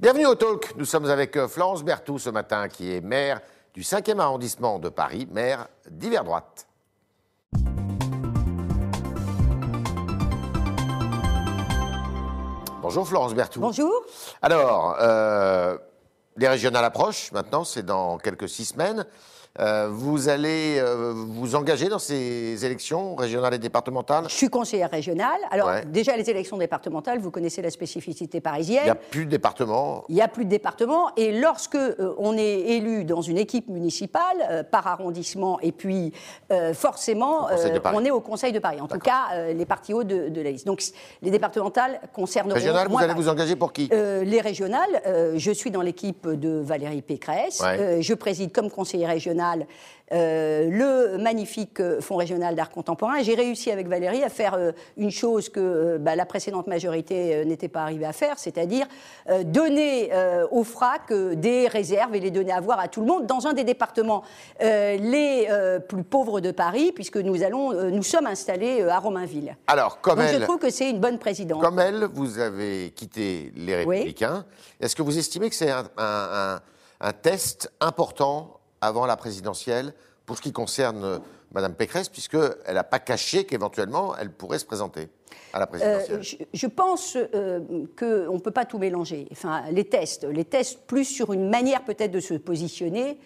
Bienvenue au Talk. Nous sommes avec euh, Florence Berthoud ce matin, qui est maire du 5e arrondissement de Paris, maire d'hiver droite. Bonjour Florence Berthoud. Bonjour. Alors, euh, les régionales approchent maintenant, c'est dans quelques six semaines. Euh, vous allez euh, vous engager dans ces élections régionales et départementales? Je suis conseillère régionale. Alors, Ouais. déjà, les élections départementales, vous connaissez la spécificité Il parisienne. n'y a plus de département. Il n'y a plus de département. Et lorsque euh, on est élu dans une équipe municipale, par arrondissement, et puis forcément, on est au Conseil de Paris. En tout cas, les partis hauts de, de la liste. Donc, les départementales concerneront. Régionales, vous allez Paris. vous engager pour qui? les régionales, je suis dans l'équipe de Valérie Pécresse. Ouais. Je préside comme conseiller régional euh, le magnifique euh, Fonds régional d'art contemporain. J'ai réussi avec Valérie à faire euh, une chose que euh, bah, la précédente majorité n'était pas arrivée à faire, c'est-à-dire donner au FRAC des réserves et les donner à voir à tout le monde dans un des départements les plus pauvres de Paris, puisque nous, allons, nous sommes installés à Romainville. Alors, comme Donc je elle, trouve que c'est une bonne présidente. comme elle, vous avez quitté les Oui. Républicains. Est-ce que vous estimez que c'est un, un- un- un test important avant la présidentielle pour ce qui concerne euh, Madame Pécresse, puisqu'elle n'a pas caché qu'éventuellement elle pourrait se présenter à la Euh, présidentielle je, je pense euh, qu'on ne peut pas tout mélanger. Enfin, les tests, les tests plus sur une manière peut-être de se positionner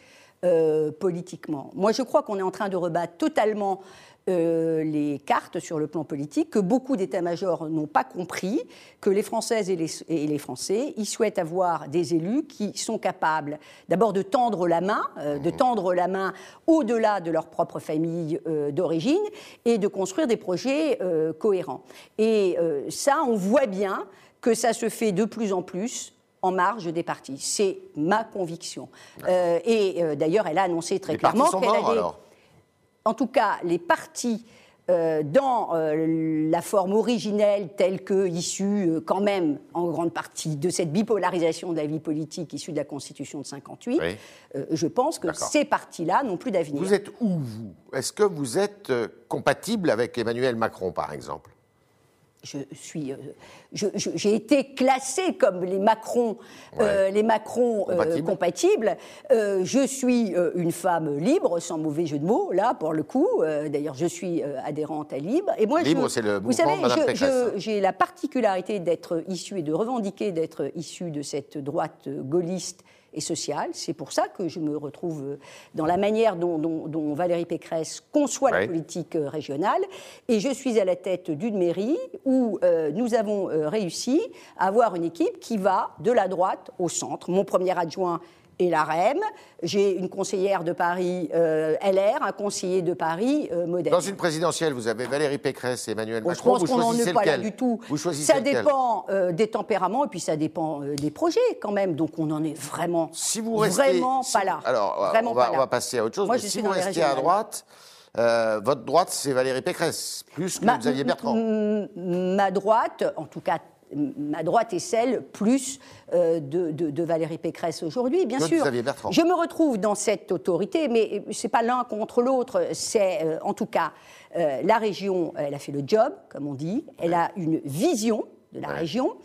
euh, politiquement. Moi, je crois qu'on est en train de rebattre totalement euh, les cartes sur le plan politique, que beaucoup d'états-majors n'ont pas compris, que les Françaises et les, et les Français, ils souhaitent avoir des élus qui sont capables d'abord de tendre la main, euh, de tendre la main au-delà de leur propre famille euh, d'origine et de construire des projets cohérents. Et ça, on voit bien que ça se fait de plus en plus en marge des partis. C'est ma conviction. Euh, et euh, d'ailleurs, elle a annoncé très Les clairement qu'elle allait alors? En tout cas, les partis euh, dans euh, la forme originelle telle que issue euh, quand même en grande partie de cette bipolarisation de la vie politique issue de la Constitution de 58, Oui. euh, je pense que ces partis-là n'ont plus d'avenir. Vous êtes où, vous? Est-ce que vous êtes compatible avec Emmanuel Macron, par exemple? Je suis, euh, j'ai été classée comme les Macron, euh, les Macron euh, Compatibles. je suis une femme libre, sans mauvais jeu de mots, là pour le coup. D'ailleurs, je suis adhérente à Libre. Et moi, Libre, c'est le vous savez, j'ai la particularité d'être issue et de revendiquer d'être issue de cette droite gaulliste et sociale. C'est pour ça que je me retrouve euh, dans la manière dont, dont- dont Valérie Pécresse conçoit Ouais. la politique euh, régionale. Et je suis à la tête d'une mairie où euh, nous avons réussi à avoir une équipe qui va de la droite au centre. Mon premier adjoint est la REM. J'ai une conseillère de Paris euh, LR, un conseiller de Paris euh, moderne. Dans une présidentielle, vous avez Valérie Pécresse et Emmanuel Bon, je Macron. pense vous qu'on n'en est pas là du tout. Vous choisissez ça dépend euh, des tempéraments et puis ça dépend euh, des projets quand même. Donc on en est vraiment, Si vous restez, vraiment si- pas là. Alors, vraiment on, va, pas on va passer à autre chose. Moi, mais je si vous restez à droite, euh, votre droite, c'est Valérie Pécresse, plus que Ma- Xavier Bertrand. Ma droite, en tout cas, ma droite est celle plus euh, de, de- de Valérie Pécresse aujourd'hui, bien sûr. Je me retrouve dans cette autorité, mais c'est pas l'un contre l'autre. C'est euh, en tout cas euh, la région. Elle a fait le job, comme on dit. Elle a une vision de la Ouais. région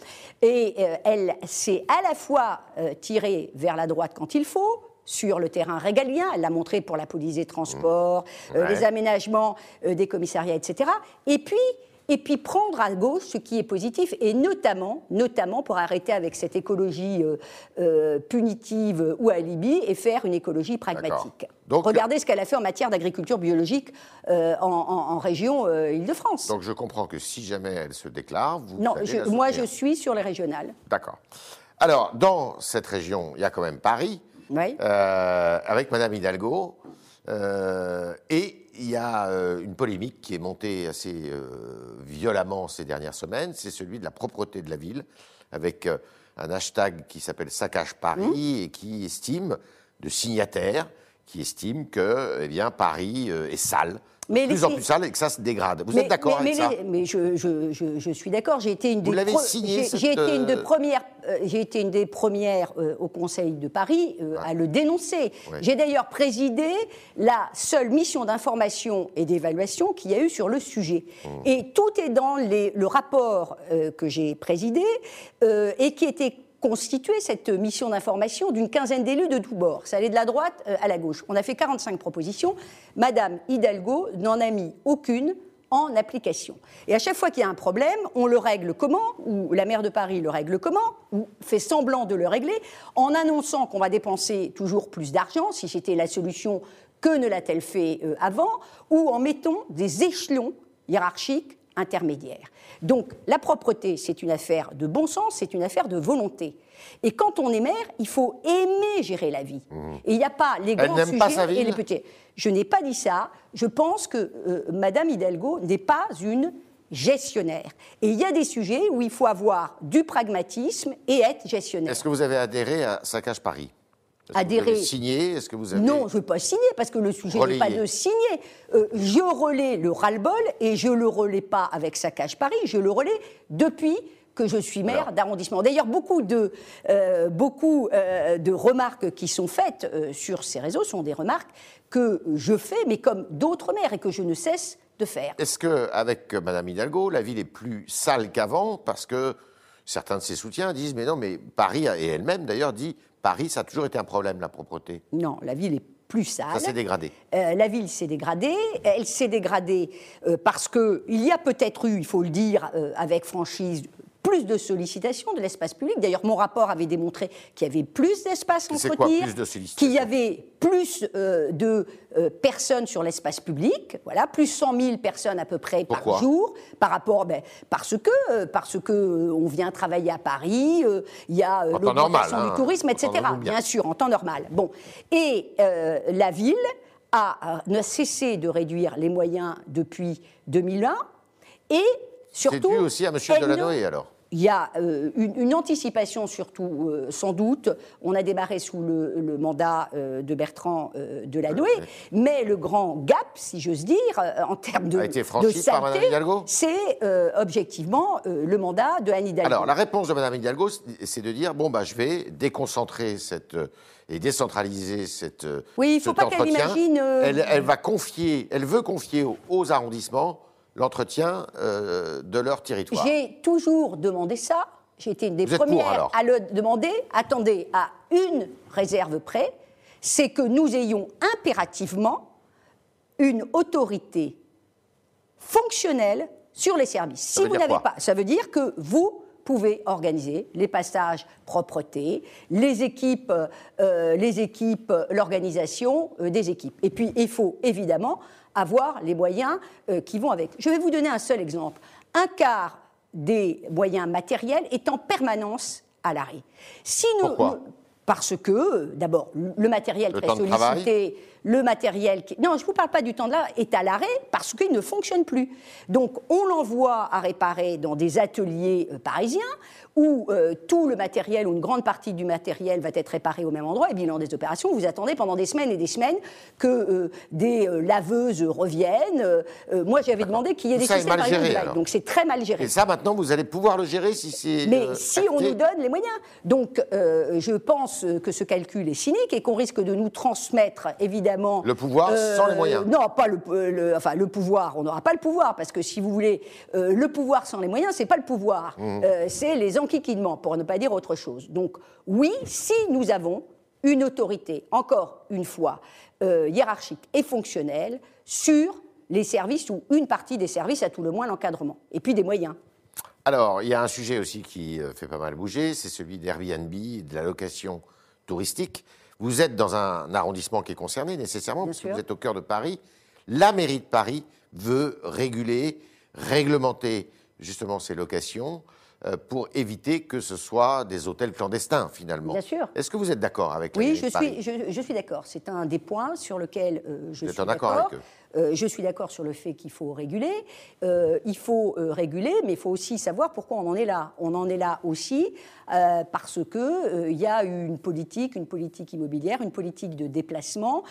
et euh, elle s'est à la fois euh, tirée vers la droite quand il faut sur le terrain régalien, elle l'a montré pour la police des transports, euh, Ouais. les aménagements euh, des commissariats, etc. Et puis, et puis prendre à gauche ce qui est positif, et notamment, notamment pour arrêter avec cette écologie euh, euh, punitive ou alibi et faire une écologie pragmatique. Donc- Regardez ce qu'elle a fait en matière d'agriculture biologique euh, en, en- en région Île-de-France. Donc je comprends que si jamais elle se déclare, vous Non, allez je- la moi je suis sur les régionales. D'accord. Alors, dans cette région, il y a quand même Paris, Oui. avec Madame Hidalgo, et il y a euh, une polémique qui est montée assez euh, violemment ces dernières semaines, c'est celui de la propreté de la ville, avec euh, un hashtag qui s'appelle Saccage Paris et qui estime, de signataires, qui estime que eh bien, Paris est sale, Mais de plus les- en plus sale et que ça se dégrade. Vous Mais- êtes d'accord avec mais ça les- Mais je, je- je- je suis d'accord. J'ai été pro- cette, été une des euh, premières. euh, j'ai été une des premières euh, au Conseil de Paris euh, à le dénoncer. Ouais. J'ai d'ailleurs présidé la seule mission d'information et d'évaluation qu'il y a eu sur le sujet. Mmh. Et tout est dans les- le rapport que j'ai présidé et qui était constitué cette mission d'information d'une quinzaine d'élus de tous bords. Ça allait de la droite à la gauche. On a fait 45 propositions. Madame Hidalgo n'en a mis aucune en application. Et à chaque fois qu'il y a un problème, on le règle comment Ou la maire de Paris le règle comment Ou fait semblant de le régler en annonçant qu'on va dépenser toujours plus d'argent, si c'était la solution, que ne l'a-t-elle fait euh, avant Ou en mettant des échelons hiérarchiques intermédiaires. Donc la propreté, c'est une affaire de bon sens, c'est une affaire de volonté. Et quand on est maire, il faut aimer gérer la vie. Mmh. Et il n'y a pas les grands sujets et les petits. Je n'ai pas dit ça. Je pense que euh, Madame Hidalgo n'est pas une gestionnaire. Et il y a des sujets où il faut avoir du pragmatisme et être gestionnaire. Est-ce que vous avez adhéré à Saccage Paris? Adhérer. signé? Est-ce que vous avez Non, je ne veux pas signer parce que le sujet n'est pas de signer. Euh, je relais le ras-le-bol et je le relais pas avec Saccage Paris. Je le relais depuis que je suis maire d'arrondissement. D'ailleurs, beaucoup, de, euh, beaucoup euh, de remarques qui sont faites sur ces réseaux sont des remarques que je fais, mais comme d'autres maires, et que je ne cesse de faire. Est-ce qu'avec Mme Hidalgo, la ville est plus sale qu'avant? Parce que certains de ses soutiens disent, mais non, mais Paris, et elle-même d'ailleurs, dit, Paris, ça a toujours été un problème, la propreté. Non, la ville est plus sale. Ça s'est dégradé. la ville s'est dégradée. Elle s'est dégradée parce qu'il y a peut-être eu, il faut le dire avec franchise, plus de sollicitations de l'espace public. D'ailleurs, mon rapport avait démontré qu'il y avait plus d'espace entretien, qu'il y avait plus euh, de euh, personnes sur l'espace public, voilà, plus 100 000 personnes à peu près par jour, par rapport, ben, parce que euh, parce que on vient travailler à Paris, il y a l'augmentation du hein, tourisme, etc. Bien. sûr, en temps normal. Bon, et la ville a cessé de réduire les moyens depuis 2001 et c'est dû aussi à M. Delanoë, alors il y a euh, une, anticipation surtout, euh, sans doute. On a démarré sous le, mandat euh, de Bertrand Delanoë, mais le grand gap, si j'ose dire, en termes de, a été franchi par Mme Hidalgo c'est objectivement le mandat de Anne Hidalgo. Alors la réponse de Mme Hidalgo, c'est de dire bon bah je vais déconcentrer cette et décentraliser cette. Oui, il ne faut pas qu'elle imagine. Elle, elle, va confier, elle veut confier aux arrondissements l'entretien euh, de leur territoire. J'ai toujours demandé ça. J'ai été une des premières à le demander. Attendez, à une réserve près, c'est que nous ayons impérativement une autorité fonctionnelle sur les services. si vous n'avez pas, ça veut dire que vous pouvez organiser les passages propreté, les équipes, euh, les équipes, l'organisation euh, des équipes. Et puis il faut évidemment avoir les moyens euh, qui vont avec. Je vais vous donner un seul exemple. Un quart des moyens matériels est en permanence à l'arrêt. Si nous, parce que, d'abord, le matériel très sollicité, le matériel qui... Non, je ne vous parle pas du temps de là, est à l'arrêt parce qu'il ne fonctionne plus. Donc, on l'envoie à réparer dans des ateliers euh, parisiens où euh, tout le matériel ou une grande partie du matériel va être réparé au même endroit et bilan des opérations, vous attendez pendant des semaines et des semaines que euh, des laveuses reviennent. moi, j'avais demandé qu'il y ait des systèmes mal géré, donc c'est très mal géré. Et ça, maintenant, vous allez pouvoir le gérer si c'est. Mais si on nous donne les moyens. Donc, je pense que ce calcul est cynique et qu'on risque de nous transmettre, évidemment. Le pouvoir sans les moyens. Non, pas le, enfin, le pouvoir. On n'aura pas le pouvoir parce que si vous voulez, le pouvoir sans les moyens, c'est pas le pouvoir. Mmh. c'est les enquiquinement, pour ne pas dire autre chose. Donc oui, si nous avons une autorité, encore une fois, euh, hiérarchique et fonctionnelle sur les services ou une partie des services, à tout le moins l'encadrement, et puis des moyens. Alors, il y a un sujet aussi qui euh, fait pas mal bouger, c'est celui d'Airbnb, de la location touristique. Vous êtes dans un arrondissement qui est concerné nécessairement, parce que vous êtes au cœur de Paris. La mairie de Paris veut réguler, réglementer justement ces locations. Euh, pour éviter que ce soit des hôtels clandestins, finalement. Bien sûr. Est-ce que vous êtes d'accord avec Oui, je suis, je, suis d'accord. C'est un des points sur lequel euh, je suis d'accord. avec eux euh, je suis d'accord sur le fait qu'il faut réguler. il faut réguler, mais il faut aussi savoir pourquoi on en est là. On en est là aussi parce qu'il y a une politique, une politique immobilière, une politique de déplacement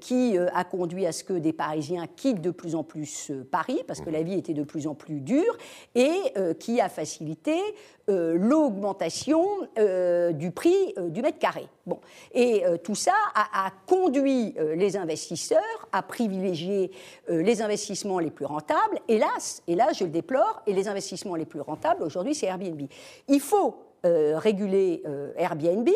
qui a conduit à ce que des Parisiens quittent de plus en plus Paris, parce que mmh. la vie était de plus en plus dure, et qui a facilité euh, l'augmentation euh, du prix euh, du mètre carré. Bon. Et tout ça a, conduit les investisseurs à privilégier les investissements les plus rentables. Hélas, là je le déplore, et les investissements les plus rentables aujourd'hui c'est Airbnb. Il faut réguler Airbnb.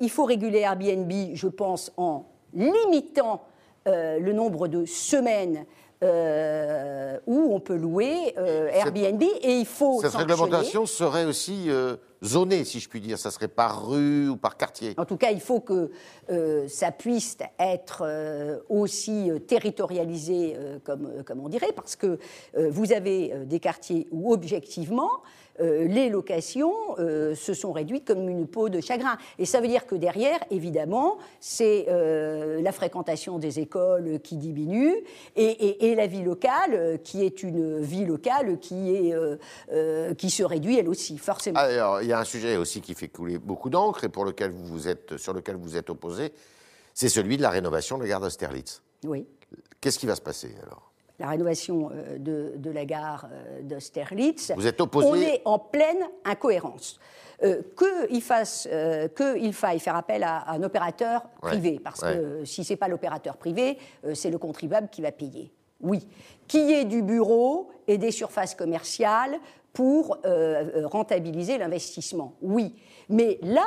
il faut réguler Airbnb, je pense, en limitant le nombre de semaines euh, où on peut louer euh, Airbnb et il faut. Cette réglementation serait aussi euh, zonée, si je puis dire. Ça serait par rue ou par quartier. En tout cas, il faut que ça puisse être aussi territorialisé, comme, comme on dirait, parce que vous avez des quartiers où objectivement les locations euh, se sont réduites comme une peau de chagrin. Et ça veut dire que derrière, évidemment, c'est euh, la fréquentation des écoles qui diminue et, la vie locale, qui est une vie locale qui, est, qui se réduit elle aussi, forcément. Alors, il y a un sujet aussi qui fait couler beaucoup d'encre et pour lequel vous êtes, sur lequel vous êtes opposé, c'est celui de la rénovation de la gare d'Austerlitz. Oui. Qu'est-ce qui va se passer alors? La rénovation euh, de, la gare euh, d'Austerlitz. Vous êtes opposé On est en pleine incohérence. Euh, qu'il faille faire appel à, un opérateur privé, parce que si ce n'est pas l'opérateur privé, c'est le contribuable qui va payer. Oui. Qui ait du bureau et des surfaces commerciales pour rentabiliser l'investissement. Oui. Mais là,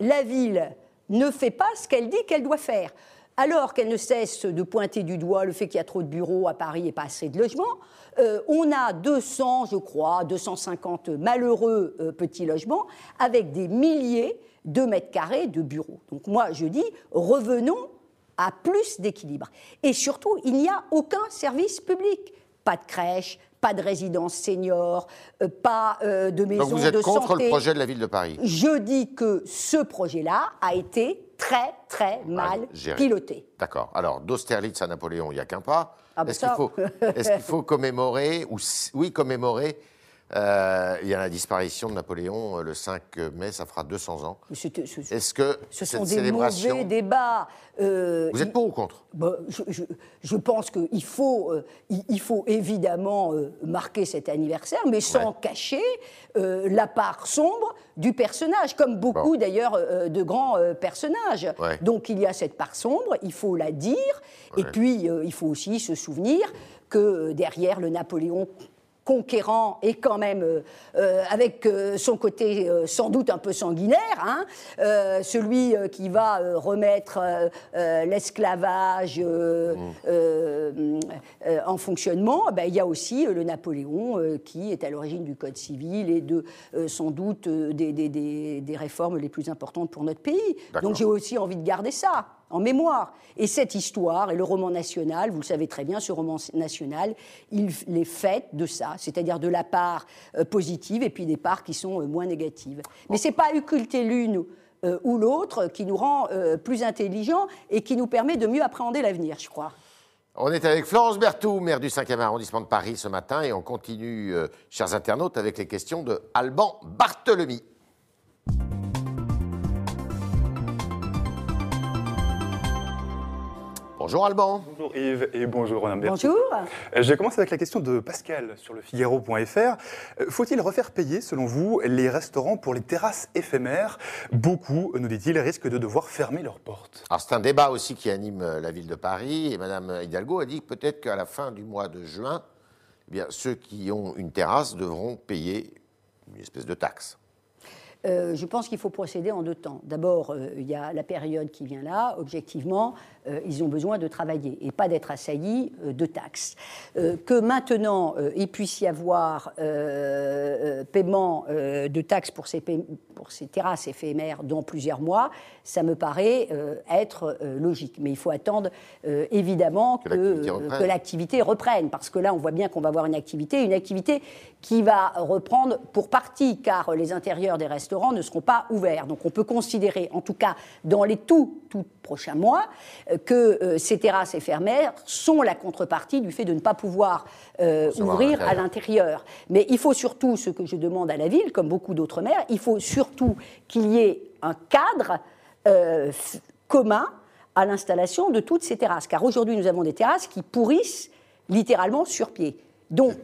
la ville ne fait pas ce qu'elle dit qu'elle doit faire alors qu'elle ne cesse de pointer du doigt le fait qu'il y a trop de bureaux à Paris et pas assez de logements, euh, on a 200, je crois, 250 malheureux euh, petits logements avec des milliers de mètres carrés de bureaux. Donc moi, je dis, revenons à plus d'équilibre. Et surtout, il n'y a aucun service public. Pas de crèche, pas de résidence senior, euh, pas de maison de santé. Donc vous êtes contre le projet de la ville de Paris Je dis que ce projet-là a été très, très mal piloté. D'accord. Alors, d'Austerlitz à Napoléon, il n'y a qu'un pas. Ah, bah est-ce qu'il faut, est faut, commémorer, ou oui, commémorer euh, il y a la disparition de Napoléon euh, le 5 mai, ça fera 200 ans. Est-ce que ce sont des mauvais débats euh, Vous êtes pour ou contre? Bah, je, pense qu'il faut, il, faut évidemment marquer cet anniversaire, mais sans cacher la part sombre du personnage, comme beaucoup d'ailleurs de grands personnages. Donc il y a cette part sombre, il faut la dire, et puis il faut aussi se souvenir que derrière le Napoléon conquérant et quand même euh, euh, avec euh, son côté sans doute un peu sanguinaire, hein, celui qui va remettre l'esclavage mmh. en fonctionnement, ben, il y a aussi le Napoléon qui est à l'origine du Code civil et de sans doute des, des, réformes les plus importantes pour notre pays. Donc j'ai aussi envie de garder ça en mémoire. Et cette histoire, et le roman national, vous le savez très bien, ce roman national, il est fait de ça, c'est-à-dire de la part euh, positive et puis des parts qui sont euh, moins négatives. Mais ce n'est pas occulter l'une euh, ou l'autre qui nous rend plus intelligents et qui nous permet de mieux appréhender l'avenir, je crois. On est avec Florence Berthoud, maire du 5e arrondissement de Paris ce matin, et on continue, chers internautes, avec les questions de Alban Barthelemy. Bonjour Alban. Bonjour Yves et bonjour Ronan Bonjour. Euh, je commence avec la question de Pascal sur le Figaro.fr. Euh, faut-il refaire payer, selon vous, les restaurants pour les terrasses éphémères? Beaucoup, nous dit-il, risquent de devoir fermer leurs portes. Alors c'est un débat aussi qui anime euh, la ville de Paris et Madame Hidalgo a dit peut-être qu'à la fin du mois de juin, eh bien, ceux qui ont une terrasse devront payer une espèce de taxe. je pense qu'il faut procéder en deux temps. D'abord, il y a la période qui vient là, objectivement, euh, ils ont besoin de travailler et pas d'être assaillis euh, de taxes. Euh, que maintenant, il puisse y avoir paiement de taxes pour ces, pour ces terrasses éphémères dans plusieurs mois, ça me paraît être logique. Mais il faut attendre évidemment que, l'activité reprenne. parce que là, on voit bien qu'on va avoir une activité, une activité qui va reprendre pour partie, car les intérieurs des restaurants ne seront pas ouverts. Donc on peut considérer, en tout cas dans les tout, tout prochains mois, que euh, ces terrasses éphémères sont la contrepartie du fait de ne pas pouvoir euh, ouvrir à l'intérieur. Mais il faut surtout, ce que je demande à la ville, comme beaucoup d'autres maires, il faut surtout qu'il y ait un cadre euh, commun à l'installation de toutes ces terrasses. Car aujourd'hui, nous avons des terrasses qui pourrissent littéralement sur pied.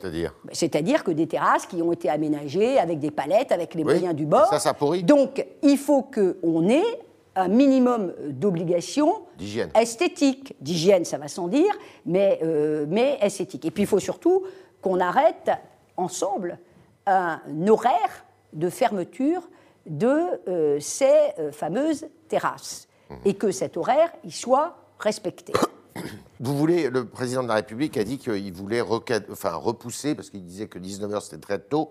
C'est-à-dire C'est-à-dire que des terrasses qui ont été aménagées avec des palettes, avec les moyens du bord. Ça, ça pourrit. Donc, il faut qu'on ait un minimum d'obligations esthétiques. D'hygiène, ça va sans dire, mais, euh, mais esthétique. Et puis il faut surtout qu'on arrête ensemble un horaire de fermeture de ces fameuses terrasses Mmh. et que cet horaire y soit respecté. Vous voulez, le président de la République a dit qu'il voulait reca- enfin, repousser, parce qu'il disait que 19h c'était très tôt,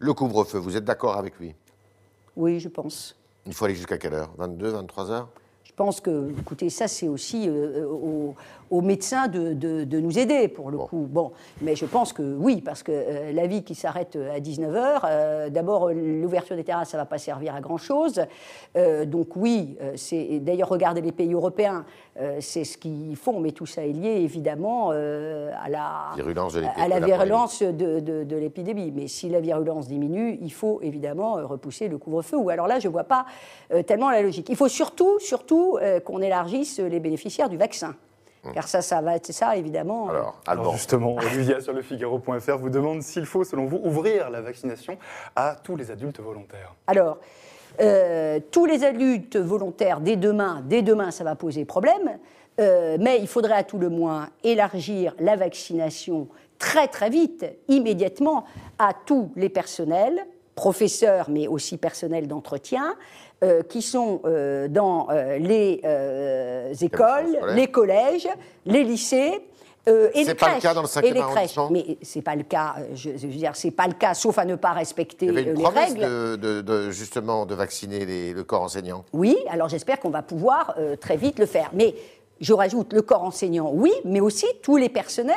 le couvre-feu. Vous êtes d'accord avec lui? Oui, je pense. Il faut aller jusqu'à quelle heure? 22, 23 heures? Pense que, écoutez, ça c'est aussi euh, aux, aux médecins de, de- de nous aider pour le coup. Bon, mais je pense que oui, parce que euh, la vie qui s'arrête à 19h, d'abord euh, l'ouverture des terrasses, ça ne va pas servir à grand-chose. Euh, donc oui, euh, c'est d'ailleurs regardez les pays européens, euh, c'est ce qu'ils font, mais tout ça est lié évidemment euh, à la Virulence de l'épidémie, à la la virulence de, l'épidémie. Mais si la virulence diminue, il faut évidemment euh, repousser le couvre-feu. Ou alors là, je ne vois pas euh, tellement la logique. Il faut surtout, surtout euh, qu'on élargisse les bénéficiaires du vaccin. Car ça, ça va être ça, évidemment. Alors, justement, Olivia sur le Figaro.fr vous demande s'il faut, selon vous, ouvrir la vaccination à tous les adultes volontaires. Alors, euh, tous les adultes volontaires, dès demain, dès demain, ça va poser problème, euh, mais il faudrait à tout le moins élargir la vaccination très très vite, immédiatement, à tous les personnels, professeurs, mais aussi personnels d'entretien, euh, qui sont euh, dans euh, les écoles, les collèges, les lycées. euh, et C'est pas le crèches, cas dans le et cinquième les crèches. arrondissement Mais c'est pas le cas. Je, je veux dire, c'est pas le cas, sauf à ne pas respecter il y avait une les règles. de, de- de- justement de vacciner les- le corps enseignant. Oui, alors j'espère qu'on va pouvoir euh, très vite le faire. Mais je rajoute le corps enseignant, oui, mais aussi tous les personnels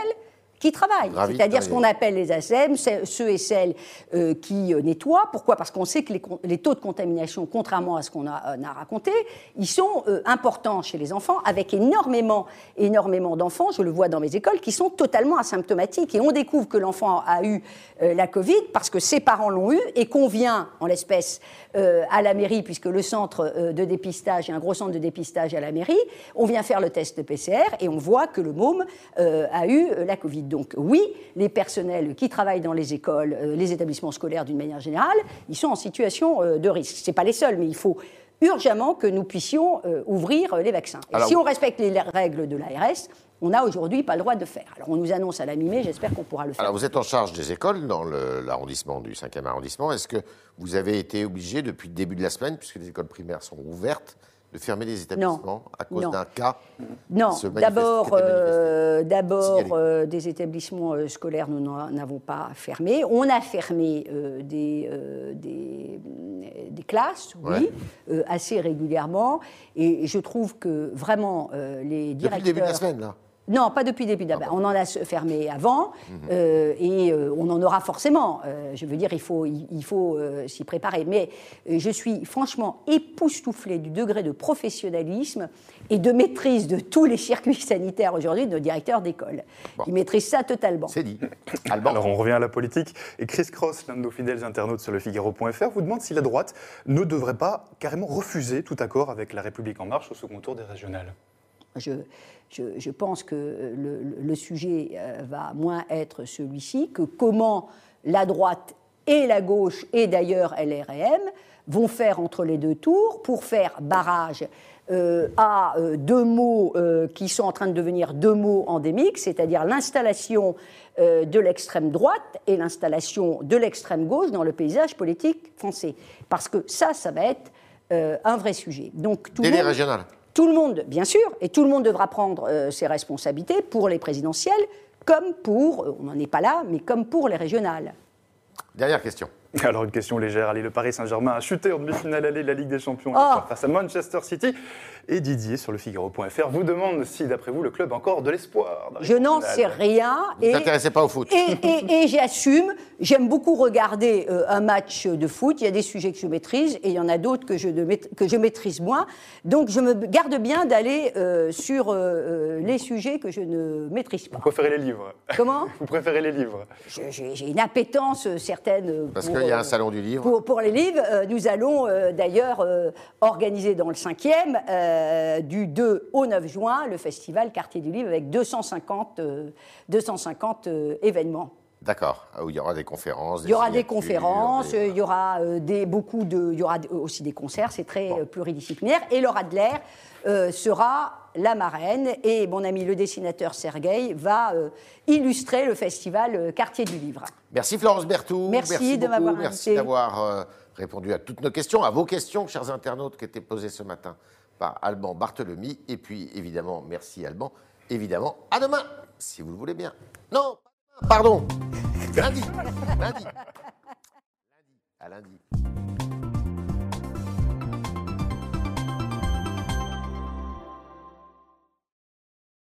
qui travaillent, c'est-à-dire ce qu'on appelle les ASM, ceux et celles euh, qui euh, nettoient. Pourquoi? Parce qu'on sait que les, taux de contamination, contrairement à ce qu'on a, euh, a raconté, ils sont euh, importants chez les enfants, avec énormément, énormément d'enfants, je le vois dans mes écoles, qui sont totalement asymptomatiques. Et on découvre que l'enfant a eu euh, la Covid parce que ses parents l'ont eu et qu'on vient, en l'espèce, à la mairie, puisque le centre de dépistage, il y a un gros centre de dépistage à la mairie, on vient faire le test PCR et on voit que le môme a eu la Covid. Donc oui, les personnels qui travaillent dans les écoles, euh, les établissements scolaires d'une manière générale, ils sont en situation euh, de risque. Ce pas les seuls, mais il faut urgemment que nous puissions euh, ouvrir les vaccins. Et Alors- si on respecte les règles de l'ARS, on n'a aujourd'hui pas le droit de faire. Alors on nous annonce à la mi-mai, j'espère qu'on pourra le faire. Alors, vous êtes en charge des écoles dans l'arrondissement du 5e arrondissement. Est-ce que vous avez été obligé, depuis le début de la semaine, puisque les écoles primaires sont ouvertes, de fermer les établissements à cause d'un cas Non, d'abord, euh, euh, des établissements euh, scolaires, nous n'en avons pas fermé. On a fermé des, des, des classes, oui, Ouais. assez régulièrement. Et je trouve que vraiment les Depuis directeurs. le début de la semaine, là Non, pas depuis le début. d'abord. On en a se- fermé avant Mhm. euh, et euh, on en aura forcément. Euh, je veux dire, il faut, il, il faut euh, s'y préparer. Mais euh, je suis franchement époustouflée du degré de professionnalisme et de maîtrise de tous les circuits sanitaires aujourd'hui de nos directeurs d'école. Bon. Ils maîtrisent ça totalement. C'est dit. Alban Alors on revient à la politique. Et Chris Cross, l'un de nos fidèles internautes sur le Figaro.fr, vous demande si la droite ne devrait pas carrément refuser tout accord avec la République En Marche au second tour des régionales. Je, je- je pense que le, sujet euh, va moins être celui-ci, que comment la droite et la gauche, et d'ailleurs LRM, vont faire entre les deux tours pour faire barrage euh, à euh, deux mots euh, qui sont en train de devenir deux mots endémiques, c'est-à-dire l'installation de l'extrême droite et l'installation de l'extrême gauche dans le paysage politique français. Parce que ça, ça va être un vrai sujet. Donc, tout les monde-. Tout le monde, bien sûr, et tout le monde devra prendre euh, ses responsabilités pour les présidentielles, comme pour, euh, on n'en est pas là, mais comme pour les régionales. Dernière question. Alors une question légère, allez, le Paris Saint-Germain a chuté en demi-finale allée de la Ligue des Champions Oh. face à Manchester City. Et Didier sur le Figaro.fr vous demande si, d'après vous, le club a encore de l'espoir. Je n'en sais rien. Vous ne vous intéressez pas au foot et, et- et j'assume, j'aime beaucoup regarder euh, un match de foot. Il y a des sujets que je maîtrise et il y en a d'autres que, je que je maîtrise moins. Donc je me garde bien d'aller euh, sur euh, les sujets que je ne maîtrise pas. Vous préférez les livres Comment Vous préférez les livres J'ai une appétence certaine. Parce qu'il y a un salon du livre. Pour, pour les livres, euh, nous allons euh, d'ailleurs euh, organiser dans le 5e, euh, du 2 au 9 juin, le festival Quartier du Livre avec 250, euh, 250 euh, événements. D'accord. Ah, où il y aura des conférences. Il y aura des conférences, des- il y aura des, beaucoup de, il y aura aussi des concerts, c'est très pluridisciplinaire. Et Laura Adler sera la marraine et mon ami le dessinateur Sergueï va illustrer le festival Quartier du Livre. Merci Florence Berthoud. Merci de m'avoir Merci d'avoir répondu à toutes nos questions, à vos questions, chers internautes, qui étaient posées ce matin par Alban Barthelemy. Et puis, évidemment, merci Alban. Évidemment, à demain, si vous le voulez bien. Non, pardon. Lundi. Lundi. Lundi. À lundi.